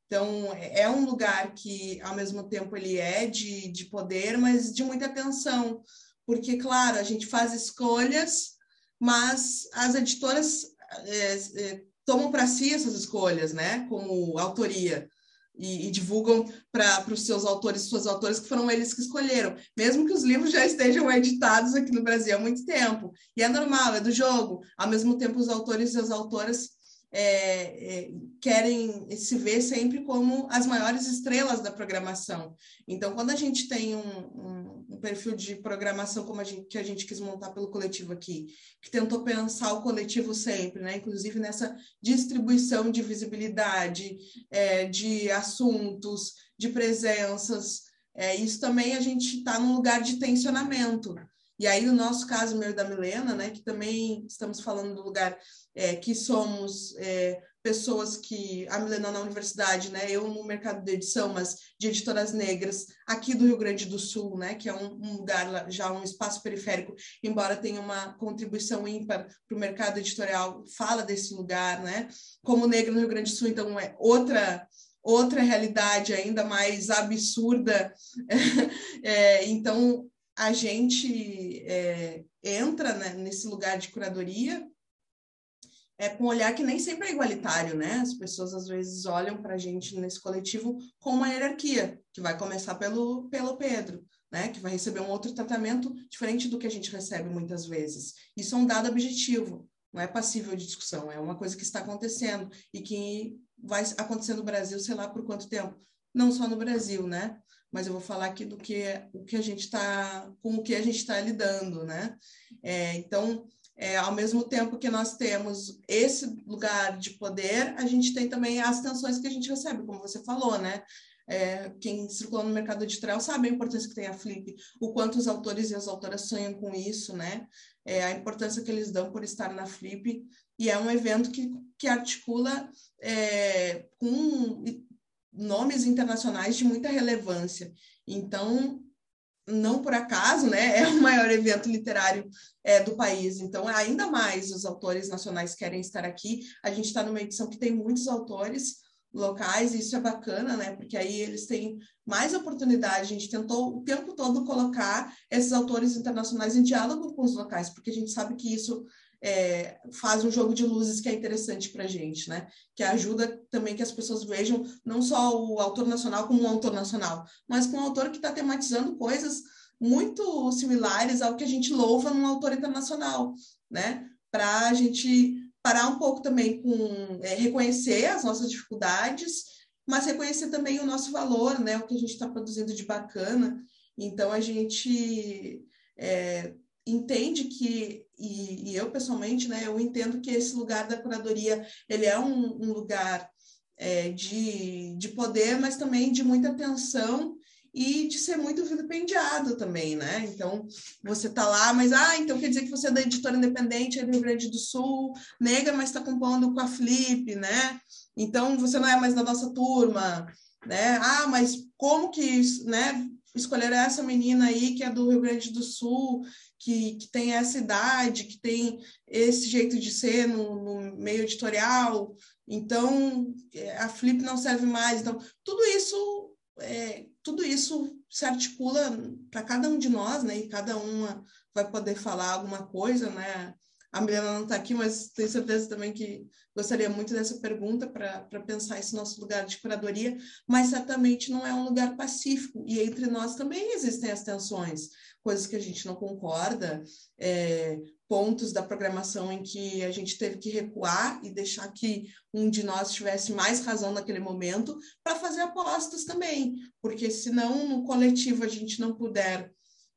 Então, é um lugar que, ao mesmo tempo, ele é de, de poder, mas de muita atenção, porque, claro, a gente faz escolhas, mas as editoras é, é, tomam para si essas escolhas, né, como autoria. E, e divulgam para os seus autores, suas autores, que foram eles que escolheram, mesmo que os livros já estejam editados aqui no Brasil há muito tempo. E é normal, é do jogo. Ao mesmo tempo, os autores e as autoras é, é, querem se ver sempre como as maiores estrelas da programação. Então, quando a gente tem um, um, um perfil de programação como a gente, que a gente quis montar pelo coletivo aqui, que tentou pensar o coletivo sempre, né? inclusive nessa distribuição de visibilidade, é, de assuntos, de presenças, é, isso também a gente está num lugar de tensionamento. E aí, no nosso caso, meu da Milena, né, que também estamos falando do lugar é, que somos é, pessoas que, a Milena na universidade, né, eu no mercado de edição, mas de editoras negras, aqui do Rio Grande do Sul, né, que é um, um lugar, já um espaço periférico, embora tenha uma contribuição ímpar para o mercado editorial, fala desse lugar, né, como negra no Rio Grande do Sul, então é outra outra realidade ainda mais absurda. é, então, a gente é, entra né, nesse lugar de curadoria é com um olhar que nem sempre é igualitário, né? As pessoas às vezes olham para a gente nesse coletivo com uma hierarquia, que vai começar pelo, pelo Pedro, né? Que vai receber um outro tratamento diferente do que a gente recebe muitas vezes. Isso é um dado objetivo, não é passível de discussão, é uma coisa que está acontecendo e que vai acontecer no Brasil, sei lá por quanto tempo. Não só no Brasil, né? Mas eu vou falar aqui do que o que a gente está, com o que a gente está lidando, né? É, então, é, ao mesmo tempo que nós temos esse lugar de poder, a gente tem também as tensões que a gente recebe, como você falou, né? É, quem circulou no mercado editorial sabe a importância que tem a Flip, o quanto os autores e as autoras sonham com isso, né? É, a importância que eles dão por estar na Flip, e é um evento que, que articula é, com nomes internacionais de muita relevância. Então, não por acaso, né, é o maior evento literário é, do país. Então, ainda mais os autores nacionais querem estar aqui. A gente está numa edição que tem muitos autores locais, e isso é bacana, né, porque aí eles têm mais oportunidade. A gente tentou o tempo todo colocar esses autores internacionais em diálogo com os locais, porque a gente sabe que isso é, faz um jogo de luzes que é interessante para a gente, né? Que ajuda também que as pessoas vejam não só o autor nacional como um autor nacional, mas com um autor que está tematizando coisas muito similares ao que a gente louva num autor internacional, né? Para a gente parar um pouco também com é, reconhecer as nossas dificuldades, mas reconhecer também o nosso valor, né? O que a gente está produzindo de bacana. Então a gente é, entende que e, e, eu pessoalmente, né, eu entendo que esse lugar da curadoria ele é um, um lugar é, de, de poder, mas também de muita atenção e de ser muito vilipendiado também, né? Então, você tá lá, mas, ah, então quer dizer que você é da editora independente do Rio Grande do Sul, negra, mas está compondo com a Flip, né? Então, você não é mais da nossa turma, né? Ah, mas como que, né, escolheram essa menina aí que é do Rio Grande do Sul, que, que tem essa idade, que tem esse jeito de ser no, no meio editorial, então é, a Flip não serve mais. Então, tudo isso, é, tudo isso se articula para cada um de nós, né? E cada uma vai poder falar alguma coisa, né? A Milena não está aqui, mas tenho certeza também que gostaria muito dessa pergunta para pensar esse nosso lugar de curadoria, mas certamente não é um lugar pacífico, e entre nós também existem as tensões, coisas que a gente não concorda, é, pontos da programação em que a gente teve que recuar e deixar que um de nós tivesse mais razão naquele momento para fazer apostas também, porque senão no coletivo a gente não puder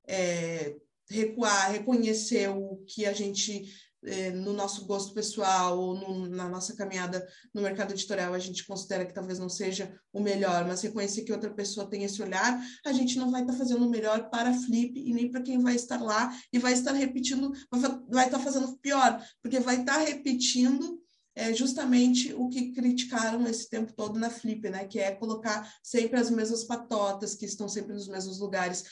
é, recuar, reconhecer o que a gente é, no nosso gosto pessoal ou no, na nossa caminhada no mercado editorial a gente considera que talvez não seja o melhor, mas reconhecer que outra pessoa tem esse olhar, a gente não vai estar tá fazendo o melhor para a Flip e nem para quem vai estar lá e vai estar repetindo, vai, estar tá fazendo pior, porque vai estar tá repetindo é justamente o que criticaram esse tempo todo na Flip, né? Que é colocar sempre as mesmas patotas que estão sempre nos mesmos lugares,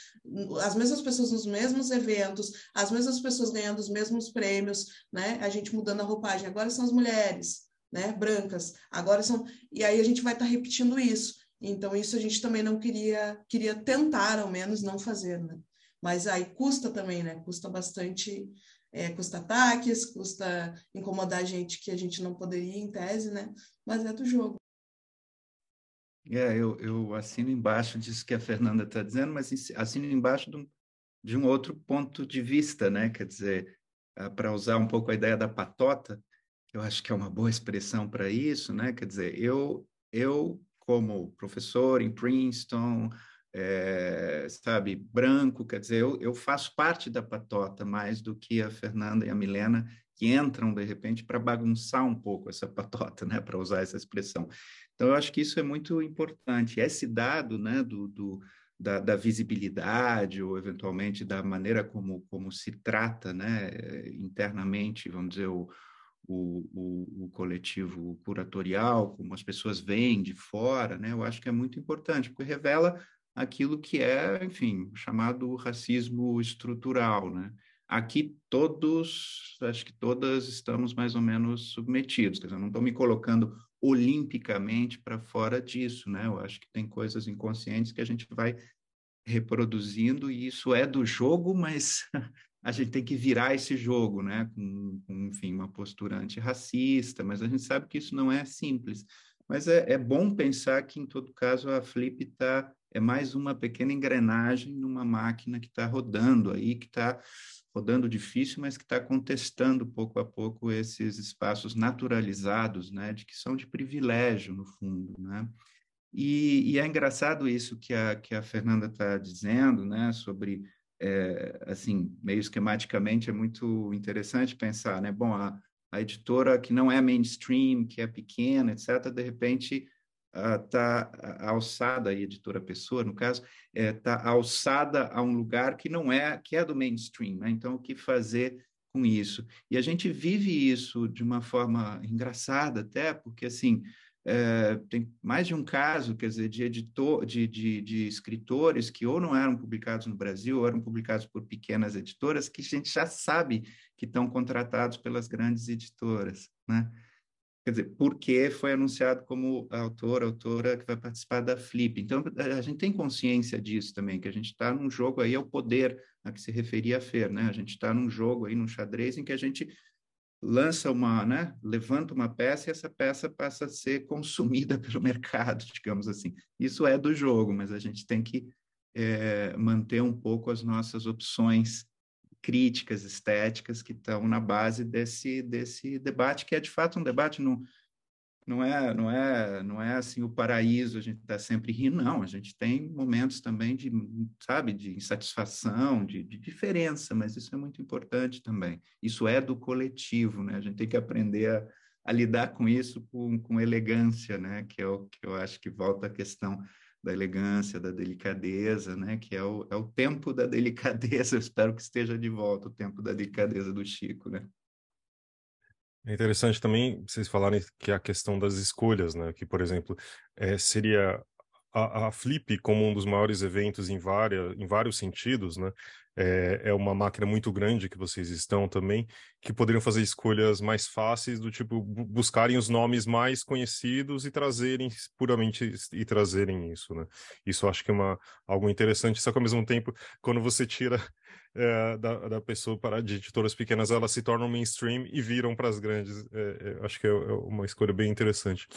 as mesmas pessoas nos mesmos eventos, as mesmas pessoas ganhando os mesmos prêmios, né? A gente mudando a roupagem. Agora são as mulheres, né, brancas. Agora são e aí a gente vai estar tá repetindo isso. Então isso a gente também não queria queria tentar ao menos não fazer, né? Mas aí custa também, né? Custa bastante, é, custa ataques, custa incomodar gente que a gente não poderia em tese, né? Mas é do jogo. É, eu, eu assino embaixo disso que a Fernanda está dizendo, mas assino embaixo de um, de um outro ponto de vista, né? Quer dizer, ah, para usar um pouco a ideia da patota, eu acho que é uma boa expressão para isso, né? Quer dizer, eu, eu como professor em Princeton, é, sabe, branco, quer dizer, eu, eu faço parte da patota mais do que a Fernanda e a Milena, que entram, de repente, para bagunçar um pouco essa patota, né? Para usar essa expressão. Então, eu acho que isso é muito importante. Esse dado, né, do, do da, da, visibilidade ou eventualmente da maneira como, como se trata né, internamente, vamos dizer, o, o, o, coletivo curatorial, como as pessoas veem de fora, né, eu acho que é muito importante, porque revela aquilo que é, enfim, chamado racismo estrutural. Né? Aqui todos, acho que todas estamos mais ou menos submetidos, quer dizer, não estou me colocando olimpicamente para fora disso, né? Eu acho que tem coisas inconscientes que a gente vai reproduzindo e isso é do jogo, mas a gente tem que virar esse jogo, né? Com, com enfim, uma postura antirracista, mas a gente sabe que isso não é simples. Mas é, é bom pensar que, em todo caso, a Flip tá, é mais uma pequena engrenagem numa máquina que está rodando aí, que está rodando difícil, mas que está contestando pouco a pouco esses espaços naturalizados, né, de que são de privilégio no fundo, né? E, e é engraçado isso que a que a Fernanda está dizendo, né, sobre é, assim meio esquematicamente é muito interessante pensar, né? Bom, a, a editora que não é mainstream, que é pequena, etc., de repente está uh, alçada, a editora Pessoa, no caso, está é, alçada a um lugar que não é, que é do mainstream. Né? Então, o que fazer com isso? E a gente vive isso de uma forma engraçada até, porque, assim, é, tem mais de um caso, quer dizer, de editor, de, de, de, escritores que ou não eram publicados no Brasil, ou eram publicados por pequenas editoras, que a gente já sabe que estão contratados pelas grandes editoras, né? Quer dizer, porque foi anunciado como autor, autora que vai participar da Flip. Então, a gente tem consciência disso também, que a gente está num jogo aí, é o poder a que se referia a Fer, né? A gente está num jogo aí, num xadrez, em que a gente lança uma, né, levanta uma peça e essa peça passa a ser consumida pelo mercado, digamos assim. Isso é do jogo, mas a gente tem que é, manter um pouco as nossas opções críticas estéticas que estão na base desse desse debate que é de fato um debate não não é não é não é assim o paraíso a gente está sempre rindo não a gente tem momentos também de sabe de insatisfação de, de, diferença mas isso é muito importante também. Isso é do coletivo né? A gente tem que aprender a, a lidar com isso com, com elegância né? Que é o que eu acho que volta à questão da elegância, da delicadeza, né? Que é o, é o tempo da delicadeza. Eu espero que esteja de volta o tempo da delicadeza do Chico, né? É interessante também vocês falarem que a questão das escolhas, né? Que, por exemplo, é, seria a, a, Flip como um dos maiores eventos em, várias, em vários sentidos, né? É, é uma máquina muito grande que vocês estão também, que poderiam fazer escolhas mais fáceis, do tipo buscarem os nomes mais conhecidos e trazerem puramente e trazerem isso, né? Isso acho que é uma, algo interessante, só que ao mesmo tempo, quando você tira é, da, da pessoa para de editoras pequenas, elas se tornam mainstream e viram para as grandes. É, é, acho que é, é uma escolha bem interessante.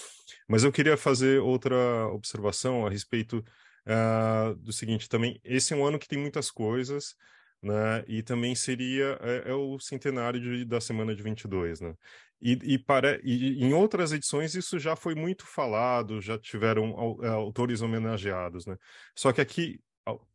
Mas eu queria fazer outra observação a respeito uh, do seguinte também, esse é um ano que tem muitas coisas, né? E também seria é, é o centenário de, da semana de 22, né? E, e, para, e em outras edições isso já foi muito falado, já tiveram é, autores homenageados, né? Só que aqui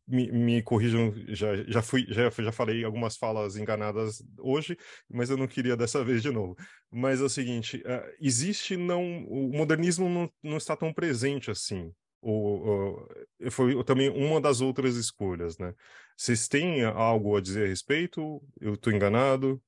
me, me, corrijam, já, já fui, já, já falei algumas falas enganadas hoje, mas eu não queria dessa vez de novo. Mas é o seguinte, uh, existe não, o modernismo não, não está tão presente assim o, o, foi também uma das outras escolhas, né? Vocês têm algo a dizer a respeito? Eu estou enganado?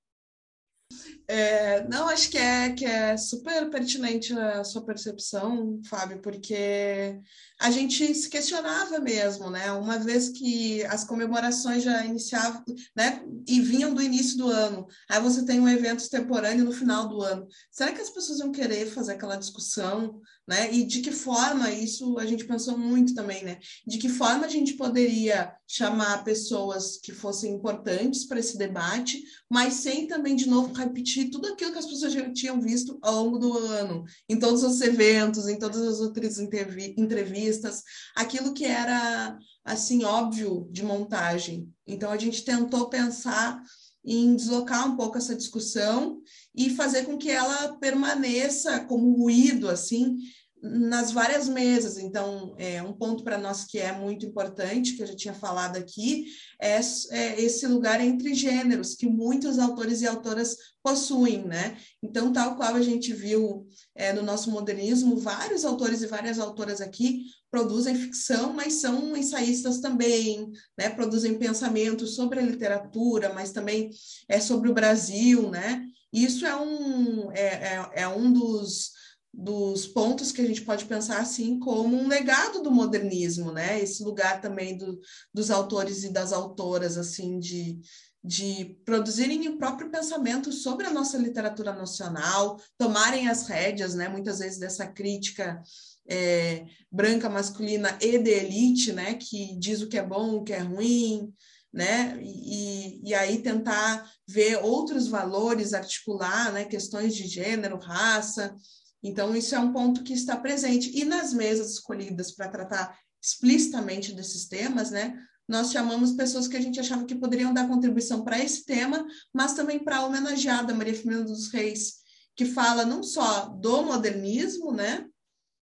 É, não, acho que é, que é super pertinente a sua percepção, Fábio, porque a gente se questionava mesmo, né? Uma vez que as comemorações já iniciavam, né? E vinham do início do ano, aí você tem um evento extemporâneo no final do ano. Será que as pessoas vão querer fazer aquela discussão, né? E de que forma isso a gente pensou muito também, né? De que forma a gente poderia chamar pessoas que fossem importantes para esse debate, mas sem também de novo repetir tudo aquilo que as pessoas já tinham visto ao longo do ano, em todos os eventos, em todas as outras entrevistas, aquilo que era assim óbvio de montagem. Então a gente tentou pensar em deslocar um pouco essa discussão e fazer com que ela permaneça como ruído assim nas várias mesas. Então, é, um ponto para nós que é muito importante, que eu já tinha falado aqui, é, é, esse lugar entre gêneros, que muitos autores e autoras possuem, né? Então, tal qual a gente viu é, no nosso modernismo, vários autores e várias autoras aqui produzem ficção, mas são ensaístas também, né? Produzem pensamentos sobre a literatura, mas também é sobre o Brasil, né? Isso é um, é, é, é um dos dos pontos que a gente pode pensar assim como um legado do modernismo, né? Esse lugar também do, dos autores e das autoras assim de, de produzirem o próprio pensamento sobre a nossa literatura nacional, tomarem as rédeas, né? Muitas vezes dessa crítica é, branca masculina e de elite, né? Que diz o que é bom, o que é ruim, né? E, e aí tentar ver outros valores, articular, né? Questões de gênero, raça então, isso é um ponto que está presente. E nas mesas escolhidas para tratar explicitamente desses temas, né, nós chamamos pessoas que a gente achava que poderiam dar contribuição para esse tema, mas também para a homenageada Maria Firmina dos Reis, que fala não só do modernismo, né,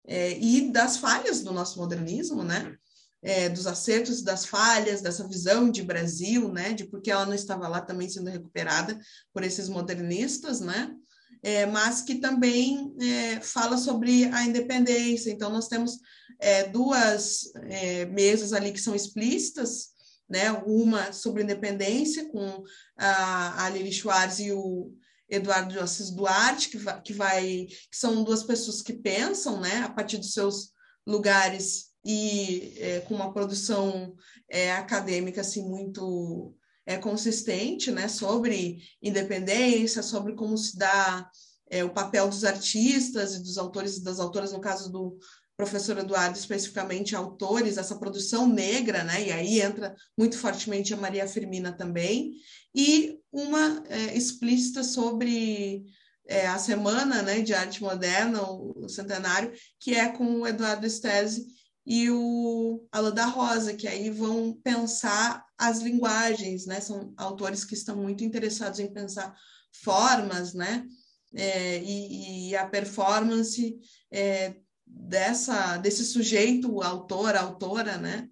é, e das falhas do nosso modernismo, né, é, dos acertos das falhas, dessa visão de Brasil, né, de porque ela não estava lá também sendo recuperada por esses modernistas, né, é, mas que também é, fala sobre a independência. Então, nós temos é, duas é, mesas ali que são explícitas, né? uma sobre independência, com a, a Lili Schwartz e o Eduardo Assis Duarte, que, que, vai, que são duas pessoas que pensam né? a partir dos seus lugares e é, com uma produção é, acadêmica assim muito é, consistente né, sobre independência, sobre como se dá é, o papel dos artistas e dos autores e das autoras, no caso do professor Eduardo, especificamente autores, essa produção negra, né, e aí entra muito fortemente a Maria Firmina também, e uma é, explícita sobre é, a Semana né, de Arte Moderna, o, centenário, que é com o Eduardo Stesi, e o Alan da Rosa, que aí vão pensar as linguagens, né? São autores que estão muito interessados em pensar formas, né? É, e, e, a performance é, dessa desse sujeito, autor, autora, né?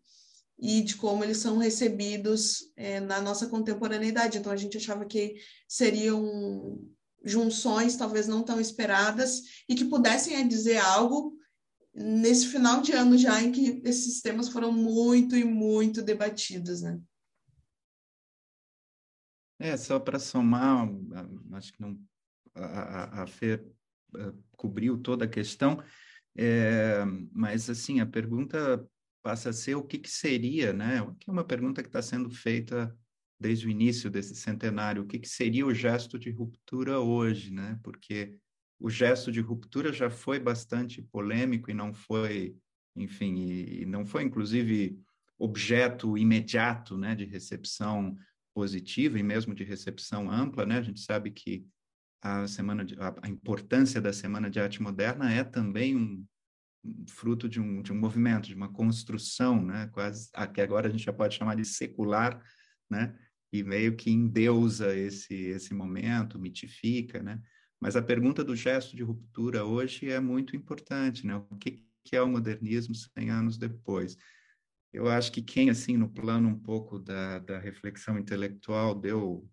E de como eles são recebidos é, na nossa contemporaneidade. Então a gente achava que seriam junções talvez não tão esperadas e que pudessem dizer algo nesse final de ano já em que esses temas foram muito e muito debatidos, né? É, só para somar, acho que não, a, a, Fer cobriu toda a questão, é, mas assim, a pergunta passa a ser o que, que seria, né? Que é uma pergunta que está sendo feita desde o início desse centenário, o que, que seria o gesto de ruptura hoje, né? Porque o gesto de ruptura já foi bastante polêmico e não foi, enfim, e, não foi inclusive objeto imediato, né, de recepção positiva e mesmo de recepção ampla, né? A gente sabe que a semana de, a, a importância da semana de arte moderna é também um, fruto de um, de um movimento, de uma construção, né? Quase a, que agora a gente já pode chamar de secular, né? E meio que endeusa esse esse momento, mitifica, né? Mas a pergunta do gesto de ruptura hoje é muito importante, né? O que, que é o modernismo 100 anos depois? Eu acho que quem, assim, no plano um pouco da, da reflexão intelectual, deu,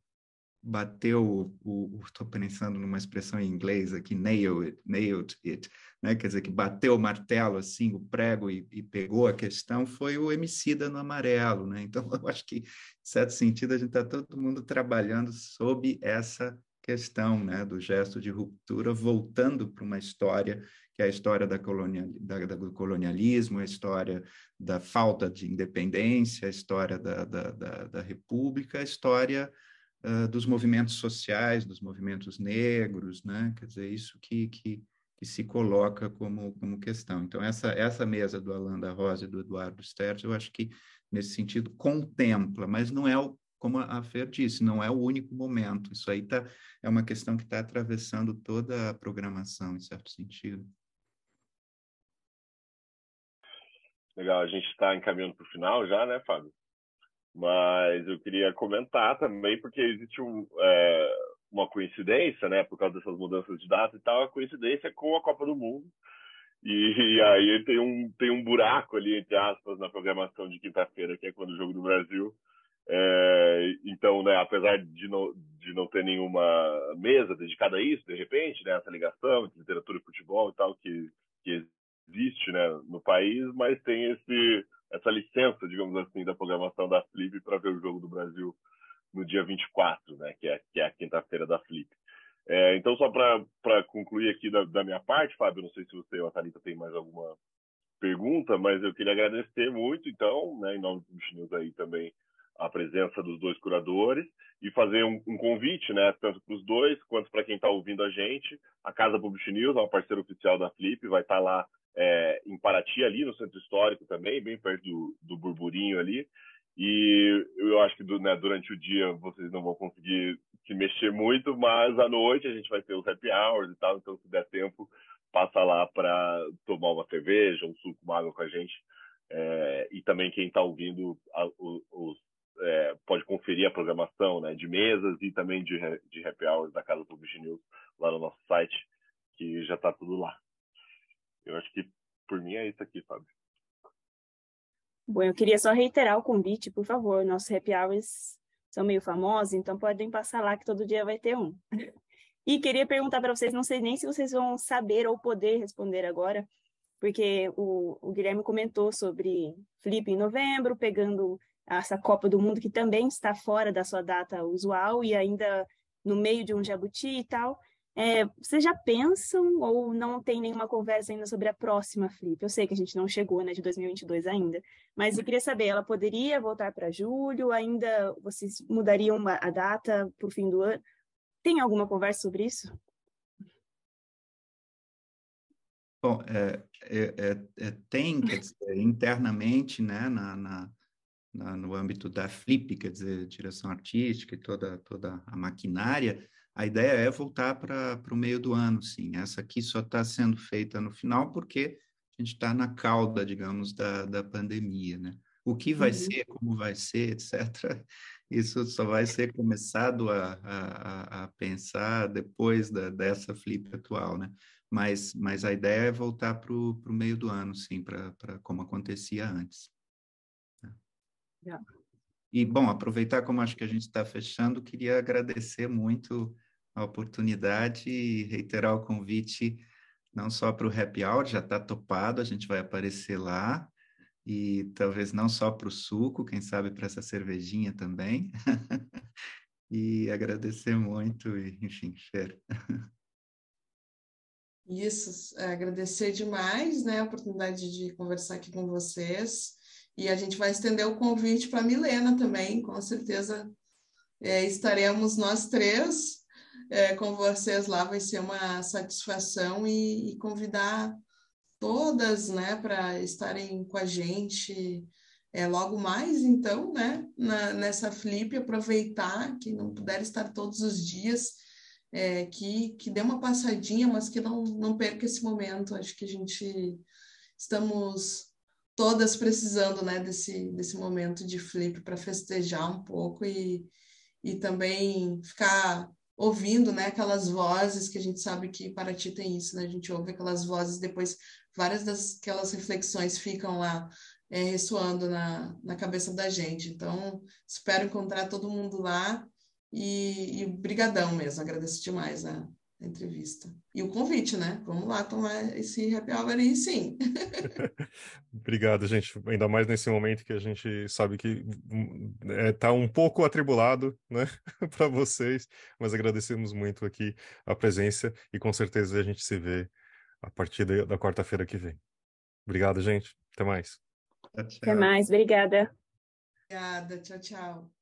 bateu o, estou pensando numa expressão em inglês aqui, nail it, nailed it, né? Quer dizer, que bateu o martelo, assim, o prego e, e pegou a questão, foi o Emicida no amarelo, né? Então, eu acho que, em certo sentido, a gente está todo mundo trabalhando sob essa questão né, do gesto de ruptura, voltando para uma história que é a história da colonial, da, do colonialismo, a história da falta de independência, a história da, da, da, da república, a história uh, dos movimentos sociais, dos movimentos negros, né? Quer dizer, isso que, que, que se coloca como, como questão. Então, essa, essa mesa do Alain da Rosa e do Eduardo Sterz, eu acho que, nesse sentido, contempla, mas não é o como a Fer disse, não é o único momento. Isso aí tá, é uma questão que está atravessando toda a programação, em certo sentido. Legal, a gente está encaminhando para o final já, né, Fábio? Mas eu queria comentar também, porque existe um, é, uma coincidência, né, por causa dessas mudanças de data e tal, a coincidência com a Copa do Mundo. E, e aí tem um, tem um buraco ali, entre aspas, na programação de quinta-feira, que é quando o Jogo do Brasil. É, então, né, apesar de não, de não ter nenhuma mesa dedicada a isso, de repente, né, essa ligação entre literatura e futebol e tal, que, que existe né, no país, mas tem esse, essa licença, digamos assim, da programação da Flip para ver o jogo do Brasil no dia 24, né, que é, que é a quinta-feira da Flip. É, então, só para concluir aqui da, da, minha parte, Fábio, não sei se você ou a Thalita tem mais alguma pergunta, mas eu queria agradecer muito, então, né, em nome do News aí também, a presença dos dois curadores e fazer um, um convite, né, tanto para os dois quanto para quem está ouvindo a gente. A Casa Publish News é uma parceira oficial da Flip, vai estar tá lá é, em Paraty, ali no centro histórico também, bem perto do, do Burburinho ali. E eu acho que do, né, durante o dia vocês não vão conseguir se mexer muito, mas à noite a gente vai ter os happy hours e tal, então se der tempo, passa lá para tomar uma cerveja, um suco, uma água com a gente. É, e também quem está ouvindo a, os, é, pode conferir a programação né, de mesas e também de, de happy hours da Casa Publish News lá no nosso site, que já está tudo lá. Eu acho que por mim é isso aqui, Fábio. Bom, eu queria só reiterar o convite, por favor. Nossos happy hours são meio famosos, então podem passar lá que todo dia vai ter um. E queria perguntar para vocês, não sei nem se vocês vão saber ou poder responder agora, porque o, o Guilherme comentou sobre Flip em novembro, pegando essa Copa do Mundo que também está fora da sua data usual e ainda no meio de um jabuti e tal. É, vocês já pensam ou não tem nenhuma conversa ainda sobre a próxima Flip? Eu sei que a gente não chegou, né, de 2022 ainda, mas eu queria saber, ela poderia voltar para julho? Ainda vocês mudariam a data para o fim do ano? Tem alguma conversa sobre isso? Bom, é, é, é, é tem, quer dizer, internamente, né, na, na, na, no âmbito da Flip, quer dizer, direção artística e toda, toda a maquinária, a ideia é voltar para o meio do ano, sim. Essa aqui só está sendo feita no final porque a gente está na cauda, digamos, da, da pandemia, né? O que vai uhum. ser, como vai ser, etc., isso só vai ser começado a, a, a pensar depois da, dessa flip atual, né? Mas, mas a ideia é voltar para o meio do ano, sim, para como acontecia antes. Yeah. E, bom, aproveitar como acho que a gente está fechando, queria agradecer muito a oportunidade e reiterar o convite não só para o happy hour, já está topado, a gente vai aparecer lá, e talvez não só para o suco, quem sabe para essa cervejinha também. e agradecer muito, e, enfim, Fer. Isso, é, agradecer demais né, a oportunidade de conversar aqui com vocês. E a gente vai estender o convite para a Milena também, com certeza é, estaremos nós três é, com vocês lá vai ser uma satisfação e, e convidar todas, né, para estarem com a gente é, logo mais, então, né, na, nessa flip, aproveitar que não puder estar todos os dias, é, que, que dê uma passadinha, mas que não, não perca esse momento. Acho que a gente estamos todas precisando, né, desse, desse momento de flip para festejar um pouco e, e também ficar ouvindo, né, aquelas vozes que a gente sabe que Paraty tem isso, né? A gente ouve aquelas vozes, depois várias das aquelas reflexões ficam lá é, ressoando na, na cabeça da gente. Então, espero encontrar todo mundo lá e, e brigadão mesmo, agradeço demais a, a entrevista. E o convite, né? Vamos lá tomar esse happy hour aí, sim. Obrigado, gente. Ainda mais nesse momento que a gente sabe que está hum, um pouco atribulado, né, para vocês, mas agradecemos muito aqui a presença e com certeza a gente se vê a partir da, da quarta-feira que vem. Obrigado, gente. Até mais. Até mais. Obrigada. Obrigada. Tchau, tchau.